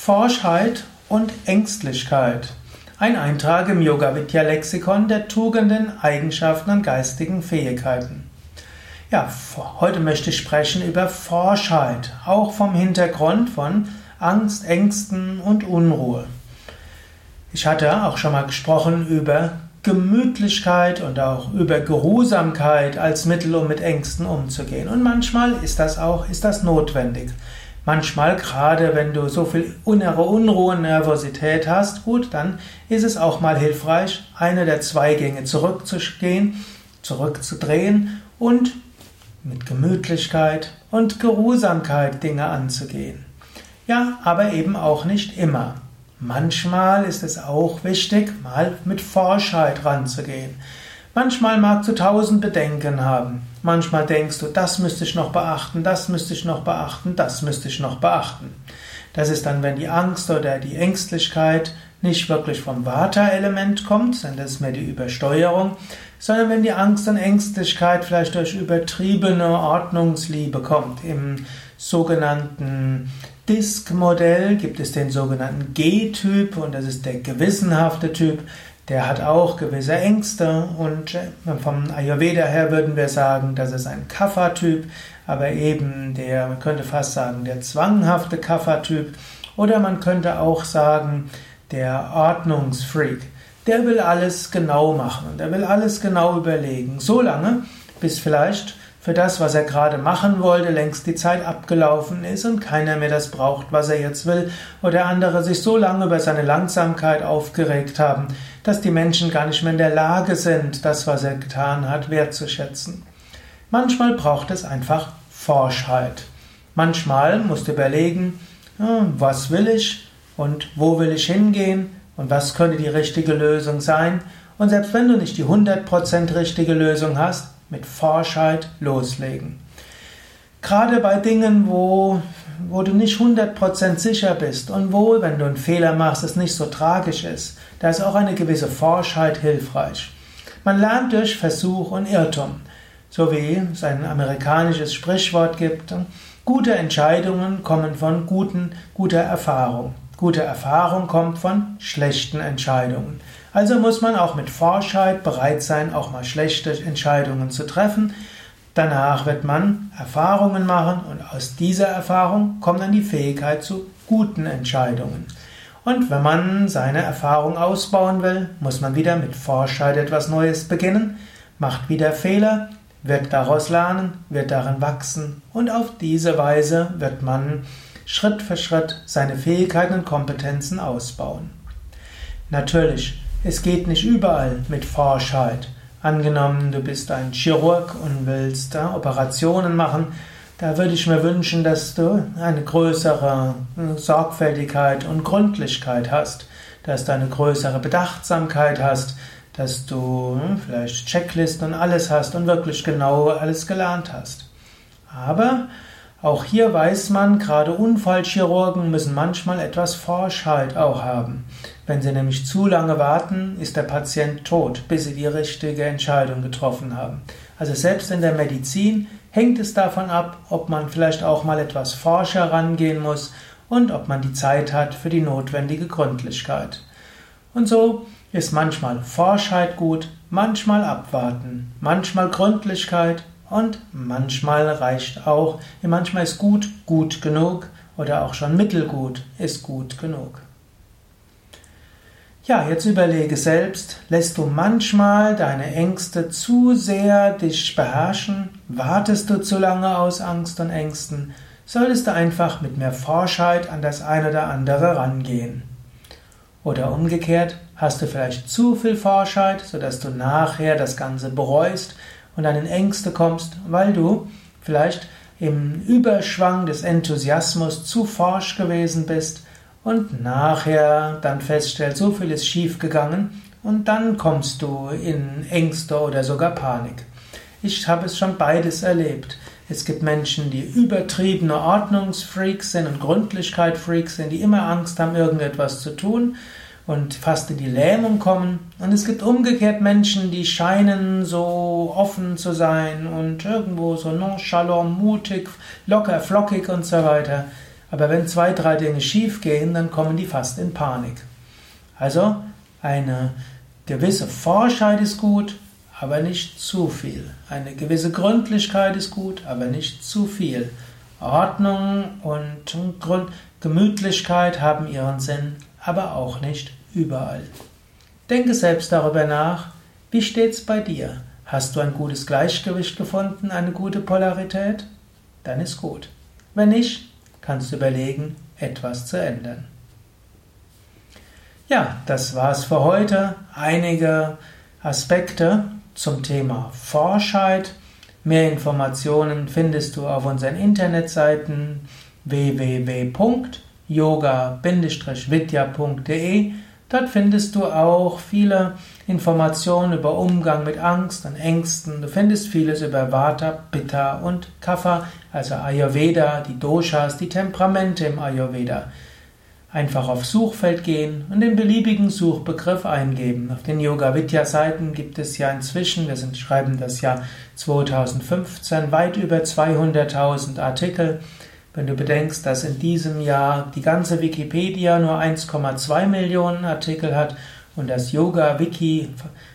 Forschheit und Ängstlichkeit. Ein Eintrag im Yoga Vidya Lexikon der Tugenden, Eigenschaften und geistigen Fähigkeiten. Ja, heute möchte ich sprechen über Forschheit, auch vom Hintergrund von Angst, Ängsten und Unruhe. Ich hatte auch schon mal gesprochen über Gemütlichkeit und auch über Geruhsamkeit als Mittel, um mit Ängsten umzugehen. Und manchmal ist das auch, ist das notwendig. Manchmal, gerade wenn du so viel innere Unruhe und Nervosität hast, gut, dann ist es auch mal hilfreich, eine der zwei Gänge zurückzugehen, zurückzudrehen und mit Gemütlichkeit und Geruhsamkeit Dinge anzugehen. Ja, aber eben auch nicht immer. Manchmal ist es auch wichtig, mal mit Forschheit ranzugehen. Manchmal magst du tausend Bedenken haben. Manchmal denkst du, das müsste ich noch beachten, das müsste ich noch beachten, das müsste ich noch beachten. Das ist dann, wenn die Angst oder die Ängstlichkeit nicht wirklich vom Vata-Element kommt, dann das ist mehr die Übersteuerung, sondern wenn die Angst und Ängstlichkeit vielleicht durch übertriebene Ordnungsliebe kommt. Im sogenannten Disk-Modell gibt es den sogenannten G-Typ und das ist der gewissenhafte Typ der hat auch gewisse Ängste und äh, vom Ayurveda her würden wir sagen, das ist ein Kapha-Typ, aber eben der, man könnte fast sagen, der zwanghafte Kapha-Typ oder man könnte auch sagen, der Ordnungsfreak. Der will alles genau machen, der will alles genau überlegen, so lange, bis vielleicht für das, was er gerade machen wollte, längst die Zeit abgelaufen ist und keiner mehr das braucht, was er jetzt will, oder andere sich so lange über seine Langsamkeit aufgeregt haben, dass die Menschen gar nicht mehr in der Lage sind, das, was er getan hat, wertzuschätzen. Manchmal braucht es einfach Forschheit. Manchmal musst du überlegen, was will ich und wo will ich hingehen und was könnte die richtige Lösung sein. Und selbst wenn du nicht die 100% richtige Lösung hast, mit Forschheit loslegen. Gerade bei Dingen, wo, wo du nicht 100% sicher bist und wo, wenn du einen Fehler machst, es nicht so tragisch ist, da ist auch eine gewisse Forschheit hilfreich. Man lernt durch Versuch und Irrtum. So wie es ein amerikanisches Sprichwort gibt, gute Entscheidungen kommen von guten, guter Erfahrung. Gute Erfahrung kommt von schlechten Entscheidungen. Also muss man auch mit Forschheit bereit sein, auch mal schlechte Entscheidungen zu treffen. Danach wird man Erfahrungen machen und aus dieser Erfahrung kommt dann die Fähigkeit zu guten Entscheidungen. Und wenn man seine Erfahrung ausbauen will, muss man wieder mit Forschheit etwas Neues beginnen, macht wieder Fehler, wird daraus lernen, wird darin wachsen und auf diese Weise wird man Schritt für Schritt seine Fähigkeiten und Kompetenzen ausbauen. Natürlich, es geht nicht überall mit Forschheit. Angenommen, du bist ein Chirurg und willst äh, Operationen machen, da würde ich mir wünschen, dass du eine größere äh, Sorgfältigkeit und Gründlichkeit hast, dass du eine größere Bedachtsamkeit hast, dass du hm, vielleicht Checklisten und alles hast und wirklich genau alles gelernt hast. Aber auch hier weiß man, gerade Unfallchirurgen müssen manchmal etwas Forschheit auch haben. Wenn sie nämlich zu lange warten, ist der Patient tot, bis sie die richtige Entscheidung getroffen haben. Also selbst in der Medizin hängt es davon ab, ob man vielleicht auch mal etwas forscher rangehen muss und ob man die Zeit hat für die notwendige Gründlichkeit. Und so ist manchmal Forschheit gut, manchmal abwarten, manchmal Gründlichkeit und manchmal reicht auch, manchmal ist gut gut genug oder auch schon mittelgut ist gut genug. Ja, jetzt überlege selbst, lässt du manchmal deine Ängste zu sehr dich beherrschen? Wartest du zu lange aus Angst und Ängsten? Solltest du einfach mit mehr Forschheit an das eine oder andere rangehen? Oder umgekehrt, hast du vielleicht zu viel Forschheit, sodass du nachher das Ganze bereust und an Ängste kommst, weil du vielleicht im Überschwang des Enthusiasmus zu forsch gewesen bist und nachher dann feststellst, so viel ist schief gegangen und dann kommst du in Ängste oder sogar Panik. Ich habe es schon beides erlebt. Es gibt Menschen, die übertriebene Ordnungsfreaks sind und Gründlichkeit-Freaks sind, die immer Angst haben, irgendetwas zu tun und fast in die Lähmung kommen. Und es gibt umgekehrt Menschen, die scheinen so offen zu sein und irgendwo so nonchalant, mutig, locker, flockig und so weiter. aber wenn zwei, drei Dinge schief gehen, dann kommen die fast in Panik. Also eine gewisse Forschheit ist gut, aber nicht zu viel. Eine gewisse Gründlichkeit ist gut, aber nicht zu viel. Ordnung und Gemütlichkeit haben ihren Sinn, aber auch nicht überall. Denke selbst darüber nach, wie steht's bei dir? Hast du ein gutes Gleichgewicht gefunden, eine gute Polarität? Dann ist gut. Wenn nicht, kannst du überlegen, etwas zu ändern. Ja, das war's für heute. Einige Aspekte zum Thema Forschheit. Mehr Informationen findest du auf unseren Internetseiten www.yoga-vidya.de. Dort findest du auch viele Informationen über Umgang mit Angst und Ängsten. Du findest vieles über Vata, Pitta und Kapha, also Ayurveda, die Doshas, die Temperamente im Ayurveda. Einfach auf Suchfeld gehen und den beliebigen Suchbegriff eingeben. Auf den Yoga Vidya Seiten gibt es ja inzwischen, wir sind, schreiben das Jahr 2015, weit über 200.000 Artikel. Wenn du bedenkst, dass in diesem Jahr die ganze Wikipedia nur 1,2 Millionen Artikel hat und das Yoga Wiki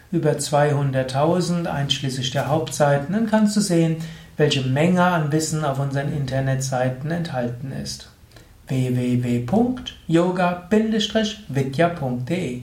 über 200.000 einschließlich der Hauptseiten, dann kannst du sehen, welche Menge an Wissen auf unseren Internetseiten enthalten ist. www.yoga-vidya.de